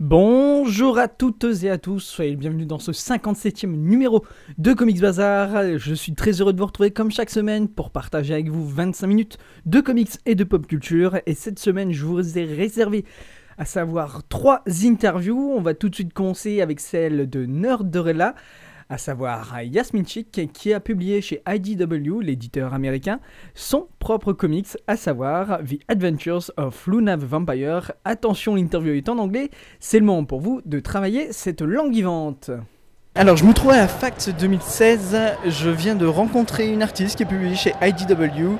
Bonjour à toutes et à tous, soyez les bienvenus dans ce 57e numéro de Comics Bazar. Je suis très heureux de vous retrouver comme chaque semaine pour partager avec vous 25 minutes de comics et de pop culture. Et cette semaine, je vous ai réservé à savoir trois interviews. On va tout de suite commencer avec celle de Nerdorella, à savoir Yasmin Chick, qui a publié chez IDW, l'éditeur américain, son propre comics, à savoir The Adventures of Luna the Vampire. Attention, l'interview est en anglais, c'est le moment pour vous de travailler cette langue vivante. Alors, je me trouve à Fact 2016. Je viens de rencontrer une artiste qui est publiée chez IDW.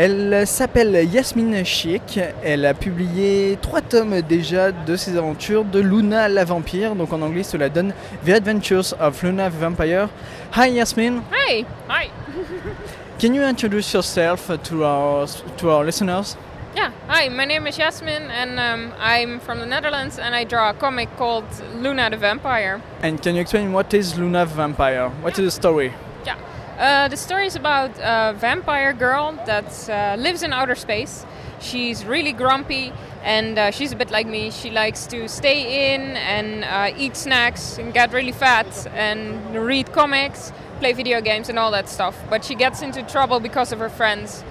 Elle s'appelle Yasmine Chic. Elle a publié trois tomes déjà de ses aventures de Luna la vampire. Donc en anglais, cela donne The Adventures of Luna the Vampire. Hi Yasmine. Hi. Hi. Can you introduce yourself to our to our listeners? Yeah. Hi. My name is Jasmine, and um, I'm from the Netherlands, and I draw a comic called Luna the Vampire. And can you explain what is Luna the Vampire? What is the story? Uh, the story is about a vampire girl that uh, lives in outer space. She's really grumpy, and uh, she's a bit like me. She likes to stay in and uh, eat snacks and get really fat and read comics, play video games, and all that stuff. But she gets into trouble because of her friends,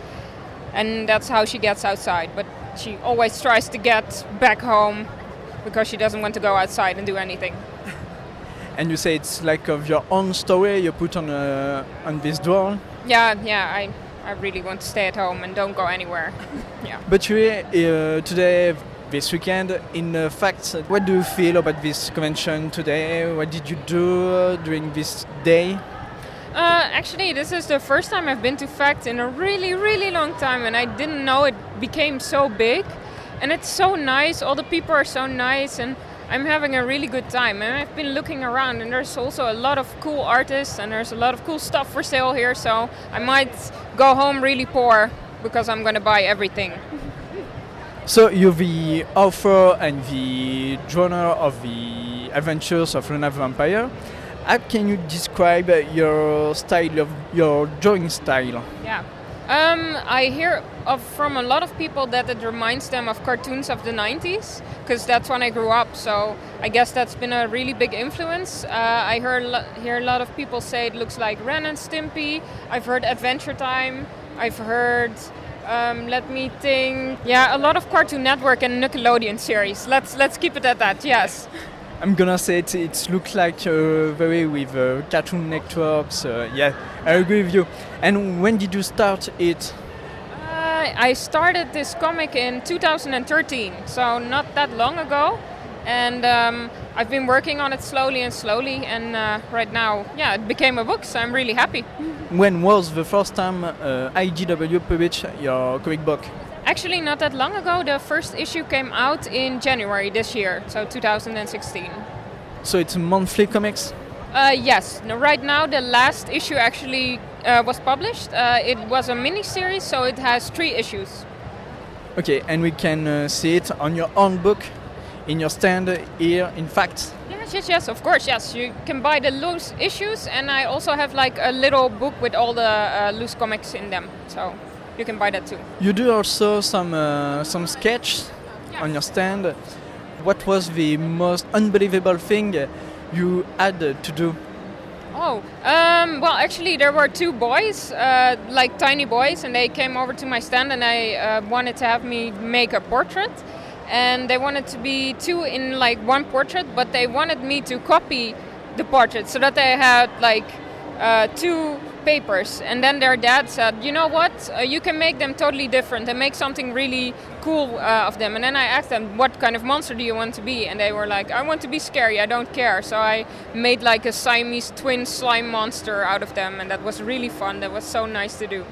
and that's how she gets outside. But she always tries to get back home because she doesn't want to go outside and do anything. And you say it's like of your own story you put on uh, on this door. Yeah, yeah, I, I really want to stay at home and don't go anywhere. yeah. But you uh, today, this weekend, in uh, fact, what do you feel about this convention today? What did you do uh, during this day? Uh, actually, this is the first time I've been to FACT in a really, really long time, and I didn't know it became so big. And it's so nice, all the people are so nice, and I'm having a really good time. And I've been looking around, and there's also a lot of cool artists, and there's a lot of cool stuff for sale here, so I might go home really poor because I'm gonna buy everything. So you're the author and the drawer of the Adventures of Luna Vampire. How can you describe your style of your drawing style? Yeah. Um, I hear of from a lot of people that it reminds them of cartoons of the 90s because that's when I grew up. So I guess that's been a really big influence. Uh, I heard hear a lot of people say it looks like Ren and Stimpy. I've heard Adventure Time. I've heard. Um, let me think. Yeah, a lot of Cartoon Network and Nickelodeon series. Let's let's keep it at that. Yes. I'm gonna say it, it looks like uh, very with uh, Cartoon Networks. Uh, yeah, I agree with you. And when did you start it? Uh, I started this comic in 2013, so not that long ago. And um, I've been working on it slowly and slowly, and uh, right now, yeah, it became a book, so I'm really happy. When was the first time uh, IDW published your comic book? Actually, not that long ago, the first issue came out in January this year, so 2016. So it's monthly comics. Uh, yes, no, right now the last issue actually uh, was published. Uh, it was a mini series, so it has three issues. Okay, and we can uh, see it on your own book, in your stand here. In fact, Yes, yes, yes, of course, yes. You can buy the loose issues, and I also have like a little book with all the uh, loose comics in them, so you can buy that too. you do also some uh, some sketch Yeah. on your stand. What was the most unbelievable thing you had to do? Oh, um, well, actually, there were two boys, uh, like tiny boys, and they came over to my stand and they uh, wanted to have me make a portrait. And they wanted to be two in like one portrait, but they wanted me to copy the portrait so that they had like uh, two papers, and then their dad said, "You know what? Uh, you can make them totally different and make something really cool uh, of them." And then I asked them, "What kind of monster do you want to be?" And they were like, "I want to be scary. I don't care." So I made like a Siamese twin slime monster out of them, and that was really fun. That was so nice to do.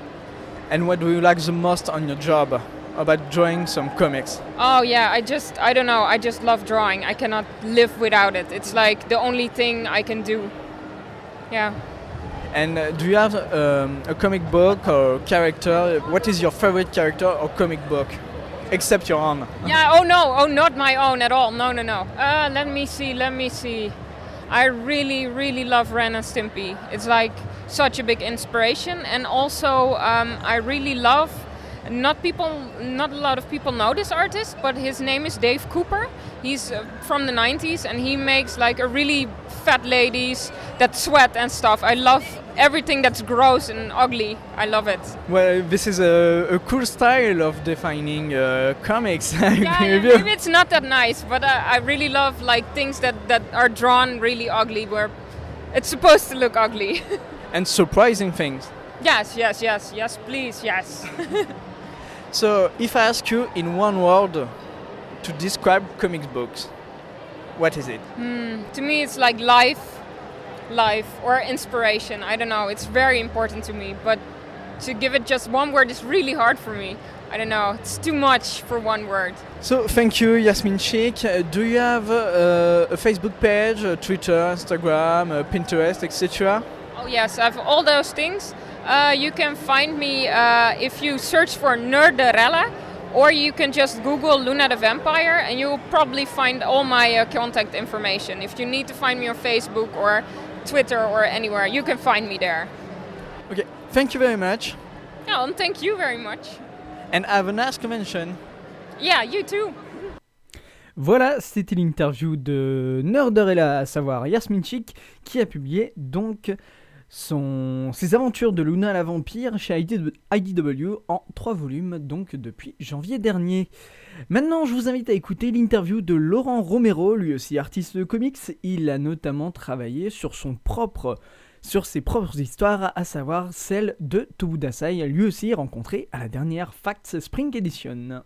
And what do you like the most on your job about drawing some comics? Oh yeah, I just I don't know. I just love drawing. I cannot live without it. It's like the only thing I can do. Yeah. And uh, do you have um, a comic book or character? What is your favorite character or comic book? Except your own. Yeah. Oh no. Oh, not my own at all. No, no, no. Uh, let me see. Let me see. I really, really love Ren and Stimpy. It's like such a big inspiration, and also um, I really love. Not people, not a lot of people know this artist, but his name is Dave Cooper. He's uh, from the 90s, and he makes like a really fat ladies that sweat and stuff. I love everything that's gross and ugly. I love it. Well, this is a, a cool style of defining uh, comics. Yeah, yeah, maybe it's not that nice, but I, I really love like things that that are drawn really ugly, where it's supposed to look ugly. And surprising things. yes, yes, yes, yes, please, yes. So, if I ask you in one word to describe comic books, what is it? to me, it's like life, life, or inspiration. I don't know. It's very important to me, but to give it just one word is really hard for me. I don't know. It's too much for one word. So, thank you, Yasmin Sheikh. Uh, do you have uh, a Facebook page, uh, Twitter, Instagram, uh, Pinterest, etc.? Oh yes, I have all those things. Uh, you can find me uh, if you search for Nerderella, or you can just Google Luna the Vampire, and you'll probably find all my uh, contact information. If you need to find me on Facebook or Twitter or anywhere, you can find me there. Okay, thank you very much. Yeah, and thank you very much. And have a nice convention. Yeah, you too. Voilà, c'était l'interview de Nerderella, à savoir Yasmin Chik, qui a publié donc ses aventures de Luna la vampire chez IDW en trois volumes, donc depuis janvier dernier. Maintenant, je vous invite à écouter l'interview de Laurent Romero, lui aussi artiste de comics. Il a notamment travaillé sur son propre sur ses propres histoires, à savoir celle de Tobudasai, lui aussi rencontré à la dernière Facts Spring Edition.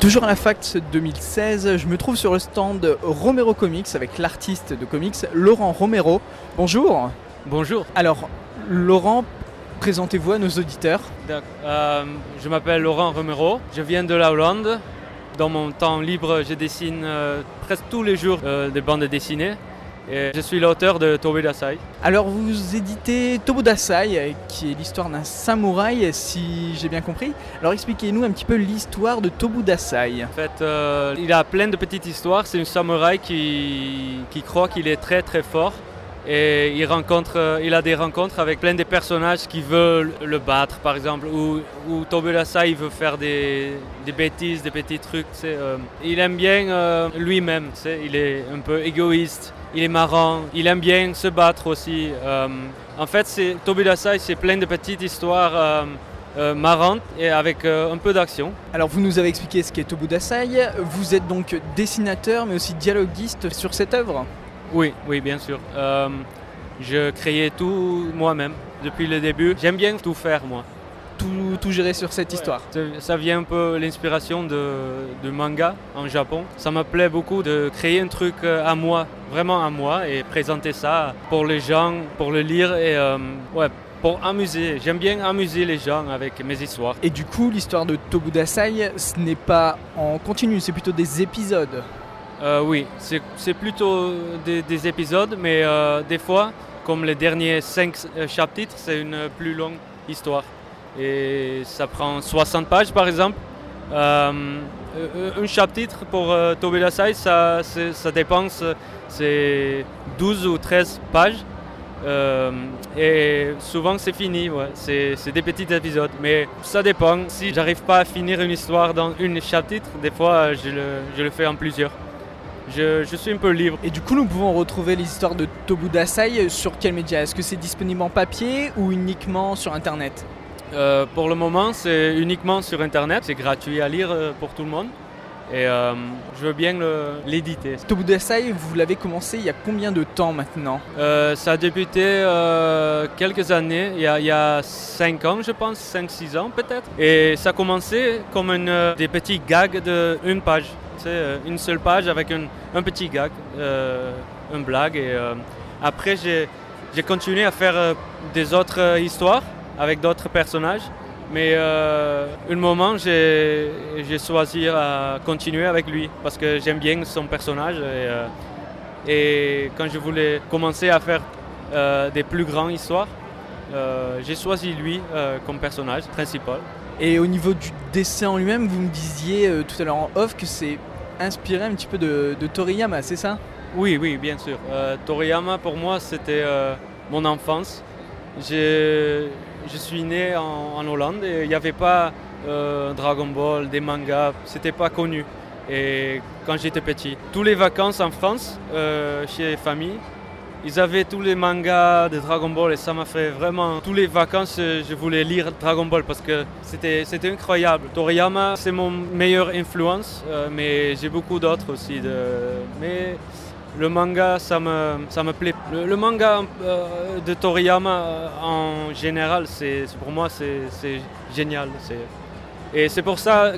Toujours à la Facts 2016, je me trouve sur le stand Romero Comics avec l'artiste de comics Laurent Romero. Bonjour. Bonjour, Alors, Laurent, présentez-vous à nos auditeurs. Euh, je m'appelle Laurent Romero, je viens de la Hollande. Dans mon temps libre, je dessine euh, presque tous les jours euh, des bandes dessinées. Et je suis l'auteur de Tobe Dasai. Alors, vous éditez Tobudasai, euh, qui est l'histoire d'un samouraï, si j'ai bien compris. Alors, expliquez-nous un petit peu l'histoire de Tobudasai. En fait, euh, il a plein de petites histoires. C'est un samouraï qui, qui croit qu'il est très très fort. Et il, rencontre, euh, il a des rencontres avec plein de personnages qui veulent le battre, par exemple, ou, ou Tobe Dasai veut faire des, des bêtises, des petits trucs. euh. il aime bien euh, lui-même, il est un peu égoïste, il est marrant, il aime bien se battre aussi. en fait, c'est- Tobe Dasai, c'est plein de petites histoires euh, marrantes et avec un peu d'action. Alors, vous nous avez expliqué ce qu'est Tobudasai. Vous êtes donc dessinateur, mais aussi dialoguiste sur cette œuvre? Oui, oui, bien sûr. Euh, je créais tout moi-même depuis le début. J'aime bien tout faire, moi. Tout, tout géré sur cette histoire. Ça- Ça vient un peu l'inspiration de, de manga en Japon. Ça me plaît beaucoup de créer un truc euh, à moi, vraiment à moi, et présenter ça pour les gens, pour le lire et euh, ouais, pour amuser. J'aime bien amuser les gens avec mes histoires. Et du coup, l'histoire de Tobudasai, ce n'est pas en continu, c'est plutôt des épisodes. Euh, oui, c'est plutôt des, des épisodes, mais euh, des fois, comme les derniers cinq euh, chapitres, c'est une plus longue histoire. Et ça prend 60 pages, par exemple. Un chapitre pour euh, Tobe Dasai, ça, ça dépense, c'est 12 ou 13 pages. Et souvent c'est fini, c'est des petits épisodes, mais ça dépend. Si j'arrive pas à finir une histoire dans un chapitre, des fois je le fais en plusieurs. Je, je suis un peu libre. Et du coup, nous pouvons retrouver l'histoire de Tobudasai sur quel média? Est-ce que c'est disponible en papier ou uniquement sur Internet? Euh, pour le moment, c'est uniquement sur Internet. C'est gratuit à lire euh, pour tout le monde. Et euh, je veux bien l'éditer. Tobudasai, vous l'avez commencé il y a combien de temps maintenant? Euh, ça a débuté quelques années, il y, a, il y a 5 ans je pense, 5-6 ans peut-être. Et ça a commencé comme une, des petits gags de une page. Euh, une seule page avec un, petit gag, euh, une blague. Et euh, après j'ai continué à faire des autres histoires avec d'autres personnages. Mais un moment, j'ai choisi à continuer avec lui parce que j'aime bien son personnage. Et, quand je voulais commencer à faire des plus grandes histoires, j'ai choisi lui comme personnage principal. Et au niveau du dessin en lui-même, vous me disiez euh, tout à l'heure en off que c'est inspiré un petit peu de, Toriyama, c'est ça? Oui, oui, bien sûr. Euh, Toriyama, pour moi, c'était euh, mon enfance. Je suis né en, en Hollande et il n'y avait pas Dragon Ball, des mangas, c'était pas connu. Et quand j'étais petit, tous les vacances en France, chez famille, ils avaient tous les mangas de Dragon Ball et ça m'a fait vraiment. Tous les vacances, euh, je voulais lire Dragon Ball parce que c'était incroyable. Toriyama, c'est mon meilleure influence, euh, mais j'ai beaucoup d'autres aussi. De... Mais le manga, ça me, ça me plaît. Le, manga euh, de Toriyama, en général, c'est pour moi, c'est génial. Et c'est pour ça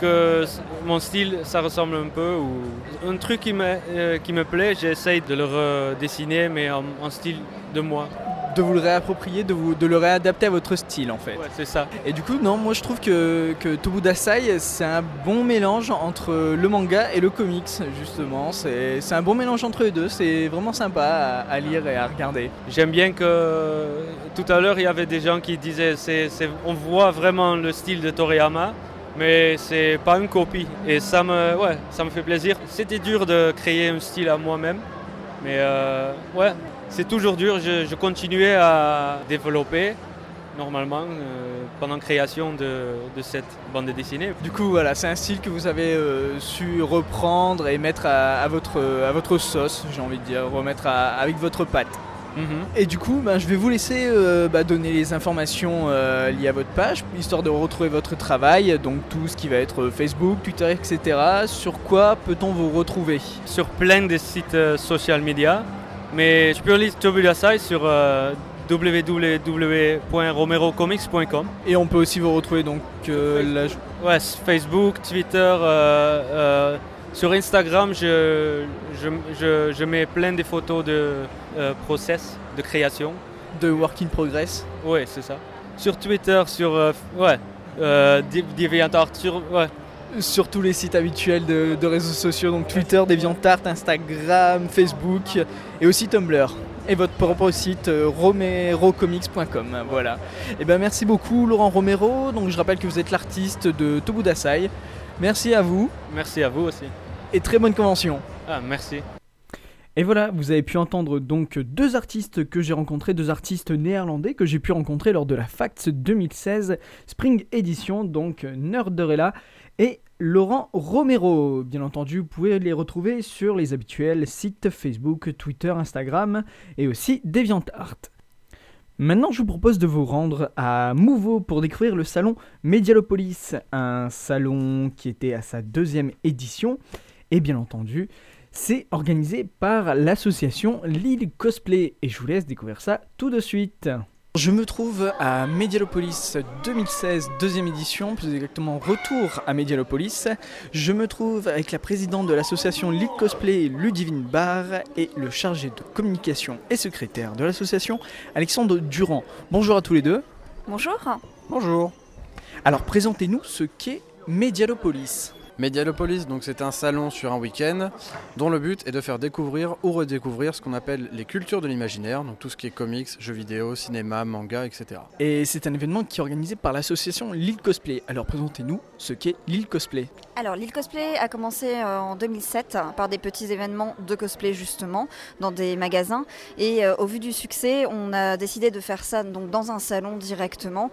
que mon style, ça ressemble un peu. Ou... Un truc qui me, euh, qui me plaît, j'essaye de le redessiner, mais en, en style de moi. De vous le réapproprier, de, vous, de le réadapter à votre style en fait. Ouais, c'est ça. Et du coup, non, moi je trouve que, que Tobudasai, c'est un bon mélange entre le manga et le comics, justement. C'est c'est un bon mélange entre les deux, c'est vraiment sympa à, à lire et à regarder. J'aime bien que tout à l'heure, il y avait des gens qui disaient c'est, c'est- on voit vraiment le style de Toriyama, mais c'est pas une copie. Et ça me, ouais, ça me fait plaisir. C'était dur de créer un style à moi-même, mais euh, ouais, c'est toujours dur. Je, continuais à développer normalement euh, pendant création de, cette bande dessinée. Du coup, voilà, c'est un style que vous avez euh, su reprendre et mettre à, à votre, à votre sauce, j'ai envie de dire, remettre à- avec votre patte. Mhm. Et du coup, ben, je vais vous laisser euh, bah, donner les informations euh, liées à votre page, histoire de retrouver votre travail, donc tout ce qui va être euh, Facebook, Twitter, etc. Sur quoi peut-on vous retrouver? Sur plein de sites euh, social media, mais tu peux lire Tobudasai sur www.romerocomics.com. Et on peut aussi vous retrouver donc la- Ouais, Facebook, Twitter, sur Instagram, je, je, je, je mets plein de photos de euh, process de création. de Work in Progress. Ouais, c'est ça. Sur Twitter, sur euh, ouais, euh, DeviantArt, sur ouais, Sur tous les sites habituels de, de réseaux sociaux, donc Twitter, DeviantArt, Instagram, Facebook et aussi Tumblr. Et votre propre site romerocomics.com. Voilà. Et ben merci beaucoup Laurent Romero. Donc je rappelle que vous êtes l'artiste de Tobudasai. Merci à vous merci à vous aussi. Et très bonne convention. Ah, merci. Et voilà, vous avez pu entendre donc deux artistes que j'ai rencontrés, deux artistes néerlandais que j'ai pu rencontrer lors de la FACTS 2016 Spring Edition, donc Nerdrella et Laurent Romero. Bien entendu, vous pouvez les retrouver sur les habituels sites Facebook, Twitter, Instagram et aussi DeviantArt. Maintenant, je vous propose de vous rendre à Mouveau pour découvrir le salon Medialopolis, un salon qui était à sa deuxième édition. Et bien entendu, c'est organisé par l'association Lille Cosplay et je vous laisse découvrir ça tout de suite. Je me trouve à Medialopolis 2016, deuxième édition, plus exactement retour à Medialopolis. Je me trouve avec la présidente de l'association Lille Cosplay, Ludivine Barre, et le chargé de communication et secrétaire de l'association, Alexandre Durand. Bonjour à tous les deux. Bonjour. Bonjour. Alors présentez-nous ce qu'est Medialopolis. Medialopolis, donc c'est un salon sur un week-end dont le but est de faire découvrir ou redécouvrir ce qu'on appelle les cultures de l'imaginaire, donc tout ce qui est comics, jeux vidéo, cinéma, manga, etc. Et c'est un événement qui est organisé par l'association Lille Cosplay. Alors présentez-nous ce qu'est Lille Cosplay. Alors, l'île cosplay a commencé euh, en 2007 par des petits événements de cosplay justement dans des magasins. Et euh, au vu du succès, on a décidé de faire ça donc dans un salon directement.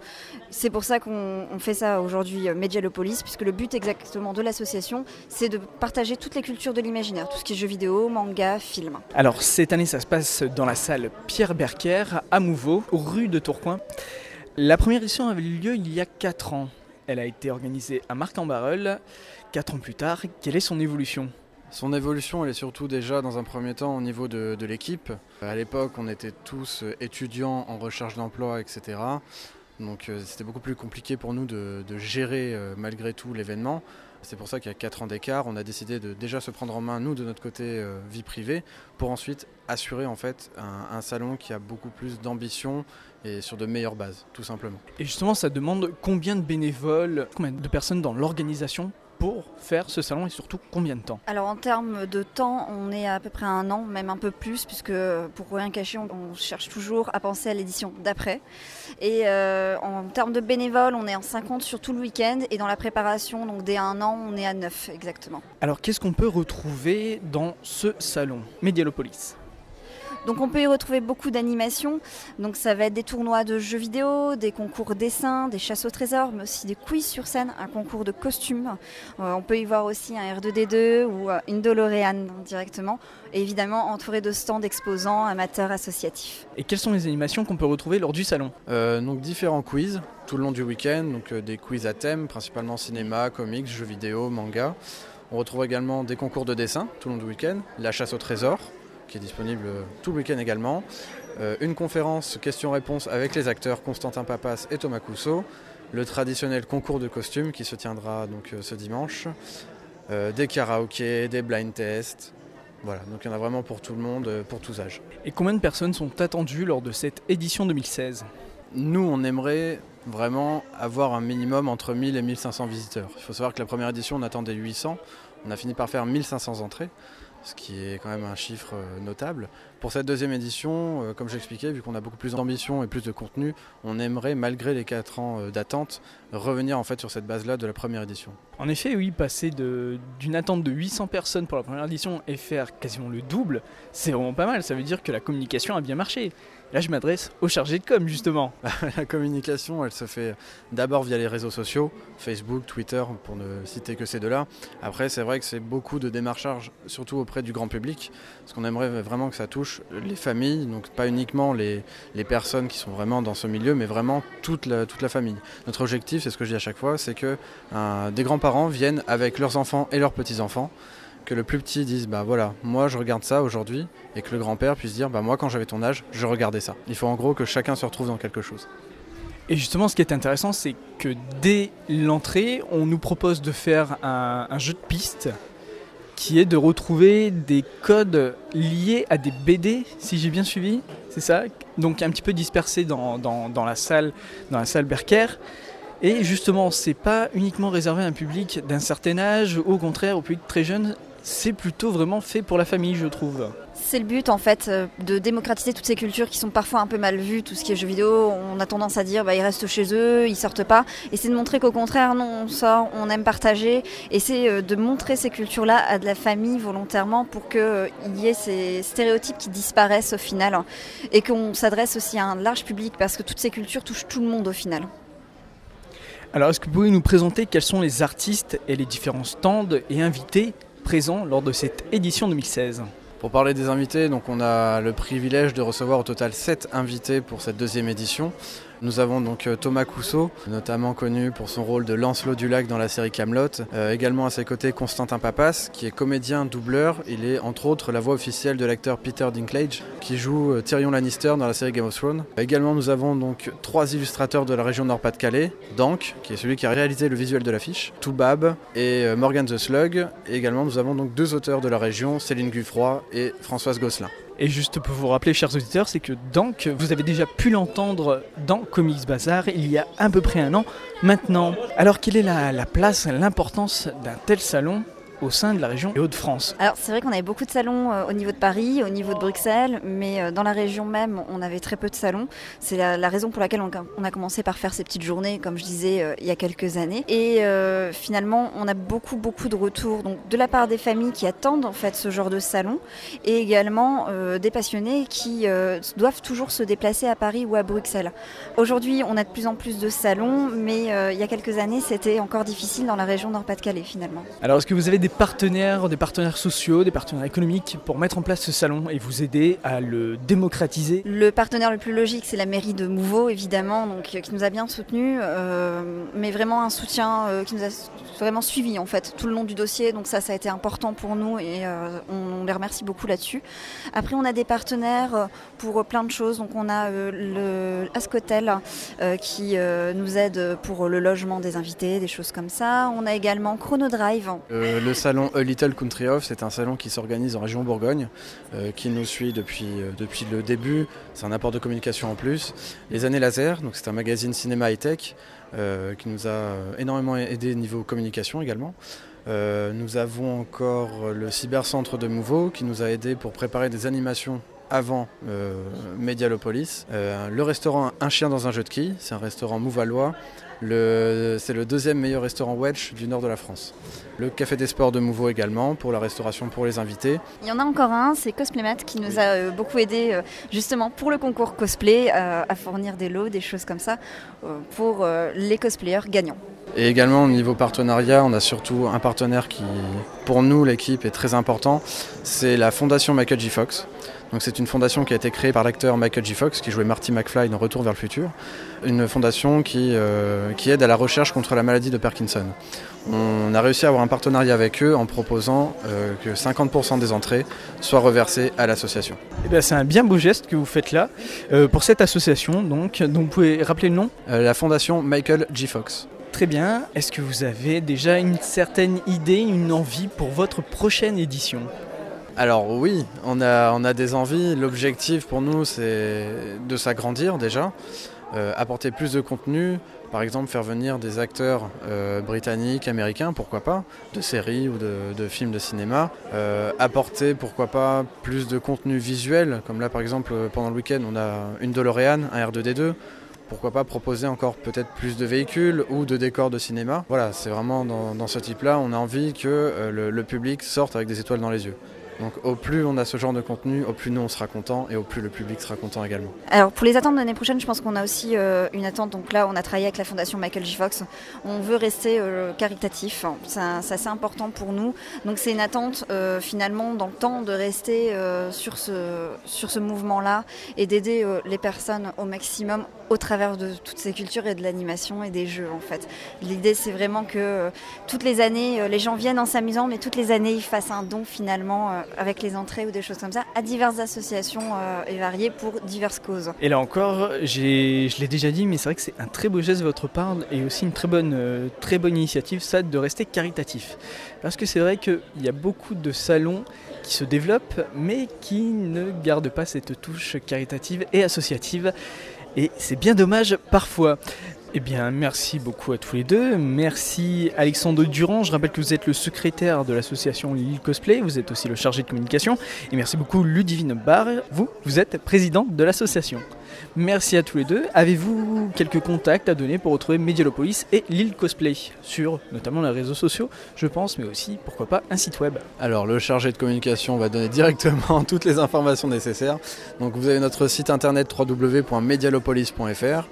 C'est pour ça qu'on on fait ça aujourd'hui euh, Medialopolis, puisque le but exactement de l'association, c'est de partager toutes les cultures de l'imaginaire, tout ce qui est jeux vidéo, manga, film. Alors cette année ça se passe dans la salle Pierre Berker à Mouveau, rue de Tourcoing. La première édition avait eu lieu il y a 4 ans. Elle a été organisée à Marc-en-Barœul. Quatre ans plus tard, quelle est son évolution? Son évolution, elle est surtout déjà dans un premier temps au niveau de, de l'équipe. À l'époque, on était tous étudiants en recherche d'emploi, etc. Donc euh, c'était beaucoup plus compliqué pour nous de, de gérer euh, malgré tout l'événement. C'est pour ça qu'il y a 4 ans d'écart, on a décidé de déjà se prendre en main, nous, de notre côté euh, vie privée, pour ensuite assurer en fait un, un salon qui a beaucoup plus d'ambition et sur de meilleures bases, tout simplement. Et justement, ça demande combien de bénévoles, combien de personnes dans l'organisation pour faire ce salon et surtout combien de temps Alors en termes de temps, on est à peu près un an, même un peu plus, puisque pour rien cacher, on, cherche toujours à penser à l'édition d'après. Et euh, en termes de bénévoles, on est en 50 sur tout le week-end, et dans la préparation, donc dès un an, on est à 9 exactement. Alors qu'est-ce qu'on peut retrouver dans ce salon? Medialopolis Donc on peut y retrouver beaucoup d'animations. Donc ça va être des tournois de jeux vidéo, des concours dessins, des chasses au trésor, mais aussi des quiz sur scène, un concours de costumes. Euh, on peut y voir aussi un R2D2 ou euh, une DeLorean directement. Et évidemment entouré de stands d'exposants amateurs associatifs. Et quelles sont les animations qu'on peut retrouver lors du salon? Euh, donc différents quiz tout le long du week-end, donc euh, des quiz à thème, principalement cinéma, comics, jeux vidéo, manga. On retrouve également des concours de dessin tout le long du week-end, la chasse au trésor, qui est disponible euh, tout le week-end également, Euh, une conférence questions-réponses avec les acteurs Constantin Papas et Thomas Cousseau, le traditionnel concours de costumes qui se tiendra donc euh, ce dimanche, Euh, des karaokés, des blind tests. Voilà, donc il y en a vraiment pour tout le monde, pour tous âges. Et combien de personnes sont attendues lors de cette édition 2016 Nous, on aimerait vraiment avoir un minimum entre 1000 et 1500 visiteurs. Il faut savoir que la première édition, on attendait 800. On a fini par faire 1500 entrées, ce qui est quand même un chiffre euh, notable. Pour cette deuxième édition, euh, comme j'expliquais, vu qu'on a beaucoup plus d'ambition et plus de contenu, on aimerait, malgré les 4 ans euh, d'attente, revenir en fait sur cette base-là de la première édition. En effet, oui, passer d'une attente de 800 personnes pour la première édition et faire quasiment le double, c'est vraiment pas mal. Ça veut dire que la communication a bien marché. Là, je m'adresse au chargé de com, justement. la communication, elle se fait d'abord via les réseaux sociaux, Facebook, Twitter, pour ne citer que ces deux-là. Après, c'est vrai que c'est beaucoup de démarchage, surtout auprès du grand public, parce qu'on aimerait vraiment que ça touche les familles, donc pas uniquement les, les personnes qui sont vraiment dans ce milieu, mais vraiment toute la, toute la famille. Notre objectif, c'est ce que je dis à chaque fois, c'est que euh, des grands-parents viennent avec leurs enfants et leurs petits-enfants, que le plus petit dise bah voilà moi je regarde ça aujourd'hui et que le grand-père puisse dire bah moi quand j'avais ton âge je regardais ça il faut en gros que chacun se retrouve dans quelque chose Et justement, ce qui est intéressant, c'est que dès l'entrée, on nous propose de faire un, un jeu de piste qui est de retrouver des codes liés à des BD, si j'ai bien suivi, c'est ça? Donc un petit peu dispersés dans, la salle Berker. Et justement, c'est pas uniquement réservé à un public d'un certain âge, au contraire, au public très jeune. C'est plutôt vraiment fait pour la famille, je trouve. C'est le but en fait euh, de démocratiser toutes ces cultures qui sont parfois un peu mal vues, tout ce qui est jeux vidéo. On a tendance à dire bah, ils restent chez eux, ils sortent pas. Et c'est de montrer qu'au contraire, non, on sort, on aime partager. Et c'est euh, de montrer ces cultures-là à de la famille volontairement pour qu'il y ait ces stéréotypes qui disparaissent au final. Et qu'on s'adresse aussi à un large public parce que toutes ces cultures touchent tout le monde au final. Alors, est-ce que vous pouvez nous présenter quels sont les artistes et les différents stands et invités présents lors de cette édition 2016 Pour parler des invités, donc on a le privilège de recevoir au total 7 invités pour cette deuxième édition. Nous avons donc euh, Thomas Cousseau, notamment connu pour son rôle de Lancelot du Lac dans la série Camelot. Euh, également à ses côtés Constantin Papas, qui est comédien doubleur. Il est entre autres la voix officielle de l'acteur Peter Dinklage, qui joue euh, Tyrion Lannister dans la série Game of Thrones. Également nous avons donc trois illustrateurs de la région Nord-Pas-de-Calais, Dank, qui est celui qui a réalisé le visuel de l'affiche, Toubab et Morgan the Slug. Et également nous avons donc deux auteurs de la région, Céline Guffroy et Françoise Gosselin. Et juste pour vous rappeler, chers auditeurs, c'est que donc vous avez déjà pu l'entendre dans Comics Bazar il y a à peu près un an maintenant. Alors quelle est la place, l'importance d'un tel salon au sein de la région des Hauts-de-France Alors c'est vrai qu'on avait beaucoup de salons euh, au niveau de Paris, au niveau de Bruxelles, mais euh, dans la région même, on avait très peu de salons. C'est la, la raison pour laquelle on, on a commencé par faire ces petites journées, comme je disais, euh, il y a quelques années. Et euh, finalement, on a beaucoup, beaucoup de retours donc, de la part des familles qui attendent en fait ce genre de salon, et également euh, des passionnés qui euh, doivent toujours se déplacer à Paris ou à Bruxelles. Aujourd'hui, on a de plus en plus de salons, mais euh, il y a quelques années, c'était encore difficile dans la région Nord-Pas-de-Calais finalement. Alors est-ce que vous avez des partenaires, des partenaires sociaux, des partenaires économiques pour mettre en place ce salon et vous aider à le démocratiser Le partenaire le plus logique, c'est la mairie de Mouveau, évidemment, donc, euh, qui nous a bien soutenus, euh, mais vraiment un soutien euh, qui nous a vraiment suivi en fait tout le long du dossier. Donc ça, ça a été important pour nous et euh, on, on les remercie beaucoup là-dessus. Après, on a des partenaires pour plein de choses. Donc on a euh, le Ascotel euh, qui euh, nous aide pour le logement des invités, des choses comme ça. On a également Chronodrive. Euh, le salon A Little Country Off, c'est un salon qui s'organise en région Bourgogne, euh, qui nous suit depuis, euh, depuis le début. C'est un apport de communication en plus. Les années laser, c'est un magazine cinéma high-tech euh, qui nous a énormément aidé niveau communication également. Nous avons encore le cybercentre de Mouveau qui nous a aidé pour préparer des animations avant Medialopolis. Le restaurant Un chien dans un jeu de quilles, c'est un restaurant mouvalois. C'est le deuxième meilleur restaurant wedge du nord de la France. Le Café des Sports de Mouveau également pour la restauration pour les invités. Il y en a encore un, c'est Cosplaymat qui nous a euh, beaucoup aidé euh, justement pour le concours cosplay euh, à fournir des lots, des choses comme ça pour les cosplayers gagnants. Et également au niveau partenariat, on a surtout un partenaire qui, pour nous, l'équipe, est très important. C'est la fondation Michael J. Fox. Donc c'est une fondation qui a été créée par l'acteur Michael J. Fox qui jouait Marty McFly dans Retour vers le futur. Une fondation qui, euh, qui aide à la recherche contre la maladie de Parkinson. On a réussi à avoir un partenariat avec eux en proposant euh, que 50% des entrées soient reversées à l'association. Eh ben, C'est un bien beau geste que vous faites là euh, pour cette association. Donc, donc vous pouvez rappeler le nom? La fondation Michael J. Fox. Très bien. Est-ce que vous avez déjà une certaine idée, une envie pour votre prochaine édition? Alors oui, on a, des envies. L'objectif pour nous, c'est de s'agrandir déjà, euh, apporter plus de contenu, par exemple faire venir des acteurs euh, britanniques, américains, pourquoi pas, de séries ou de, films de cinéma, euh, apporter pourquoi pas plus de contenu visuel, comme là par exemple pendant le week-end on a une DeLorean, un R2D2. Pourquoi pas proposer encore peut-être plus de véhicules ou de décors de cinéma Voilà, c'est vraiment dans, ce type-là, on a envie que le public sorte avec des étoiles dans les yeux. Donc au plus on a ce genre de contenu, au plus nous on sera content et au plus le public sera content également. Alors pour les attentes de l'année prochaine, je pense qu'on a aussi euh, une attente. Donc là, on a travaillé avec la fondation Michael J. Fox. On veut rester euh, caritatif. C'est assez important pour nous. Donc c'est une attente euh, finalement dans le temps de rester sur ce, sur ce mouvement-là et d'aider les personnes au maximum au travers de toutes ces cultures et de l'animation et des jeux en fait. L'idée c'est vraiment que toutes les années, les gens viennent en s'amusant, mais toutes les années ils fassent un don finalement avec les entrées ou des choses comme ça à diverses associations euh, et variées pour diverses causes. Et là encore, je l'ai déjà dit, mais c'est vrai que c'est un très beau geste de votre part et aussi une très bonne, euh, très bonne initiative, ça, de rester caritatif. Parce que c'est vrai qu'il y a beaucoup de salons qui se développent, mais qui ne gardent pas cette touche caritative et associative. Et c'est bien dommage parfois. Eh bien, merci beaucoup à tous les deux. Merci Alexandre Durand. Je rappelle que vous êtes le secrétaire de l'association Lille Cosplay. Vous êtes aussi le chargé de communication. Et merci beaucoup Ludivine Barre. Vous, vous êtes président de l'association. Merci à tous les deux. Avez-vous quelques contacts à donner pour retrouver Medialopolis et Lille Cosplay sur notamment les réseaux sociaux, je pense, mais aussi, pourquoi pas, un site web? Alors le chargé de communication va donner directement toutes les informations nécessaires. Donc vous avez notre site internet www.medialopolis.fr.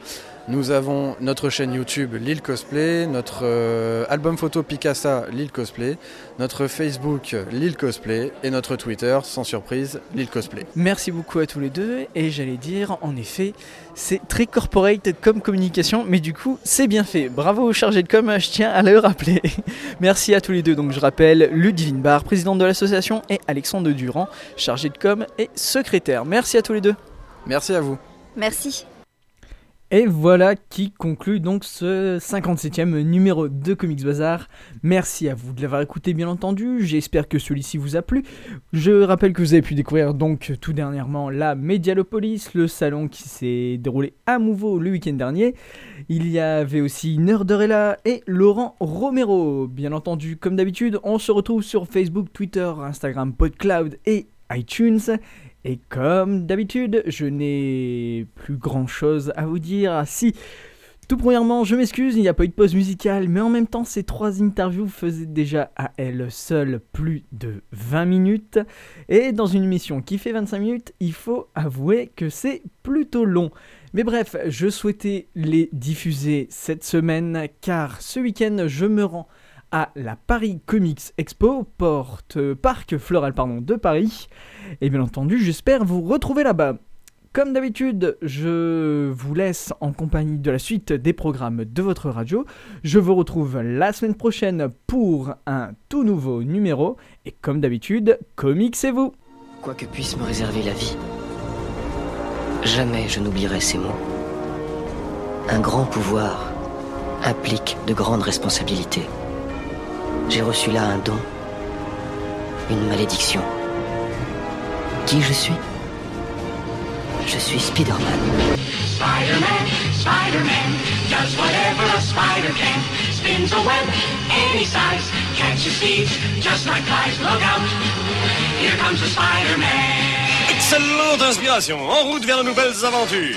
Nous avons notre chaîne YouTube Lille Cosplay, notre euh, album photo Picasa Lille Cosplay, notre Facebook Lille Cosplay et notre Twitter, sans surprise, Lille Cosplay. Merci beaucoup à tous les deux. Et j'allais dire, en effet, c'est très corporate comme communication, mais du coup, c'est bien fait. Bravo au chargé de com, je tiens à le rappeler. Merci à tous les deux. Donc, je rappelle Ludivine Barre, présidente de l'association, et Alexandre Durand, chargé de com et secrétaire. Merci à tous les deux. Merci à vous. Merci. Et voilà qui conclut donc ce 57e numéro de Comics Bazar. Merci à vous de l'avoir écouté bien entendu, j'espère que celui-ci vous a plu. Je rappelle que vous avez pu découvrir donc tout dernièrement la Medialopolis, le salon qui s'est déroulé à Mouveau le week-end dernier. Il y avait aussi Nerdorella et Laurent Romero. Bien entendu, comme d'habitude, on se retrouve sur Facebook, Twitter, Instagram, PodCloud et iTunes. Et comme d'habitude, je n'ai plus grand chose à vous dire. Ah, si, tout premièrement, je m'excuse, il n'y a pas eu de pause musicale, mais en même temps, ces trois interviews faisaient déjà à elles seules plus de 20 minutes. Et dans une émission qui fait 25 minutes, il faut avouer que c'est plutôt long. Mais bref, je souhaitais les diffuser cette semaine car ce week-end, je me rends à la Paris Comics Expo, porte, parc floral pardon, de Paris. Et bien entendu, j'espère vous retrouver là-bas. Comme d'habitude, je vous laisse en compagnie de la suite des programmes de votre radio. Je vous retrouve la semaine prochaine pour un tout nouveau numéro. Et comme d'habitude, comics et vous Quoi que puisse me réserver la vie, jamais je n'oublierai ces mots. Un grand pouvoir implique de grandes responsabilités. J'ai reçu là un don, une malédiction. Qui je suis? Je suis Spider-Man. Spider-Man, Spider-Man, does whatever a spider can. Spins a web any size, catches thieves just like flies. Look out, here comes the Spider-Man. Excellente inspiration, en route vers de nouvelles aventures.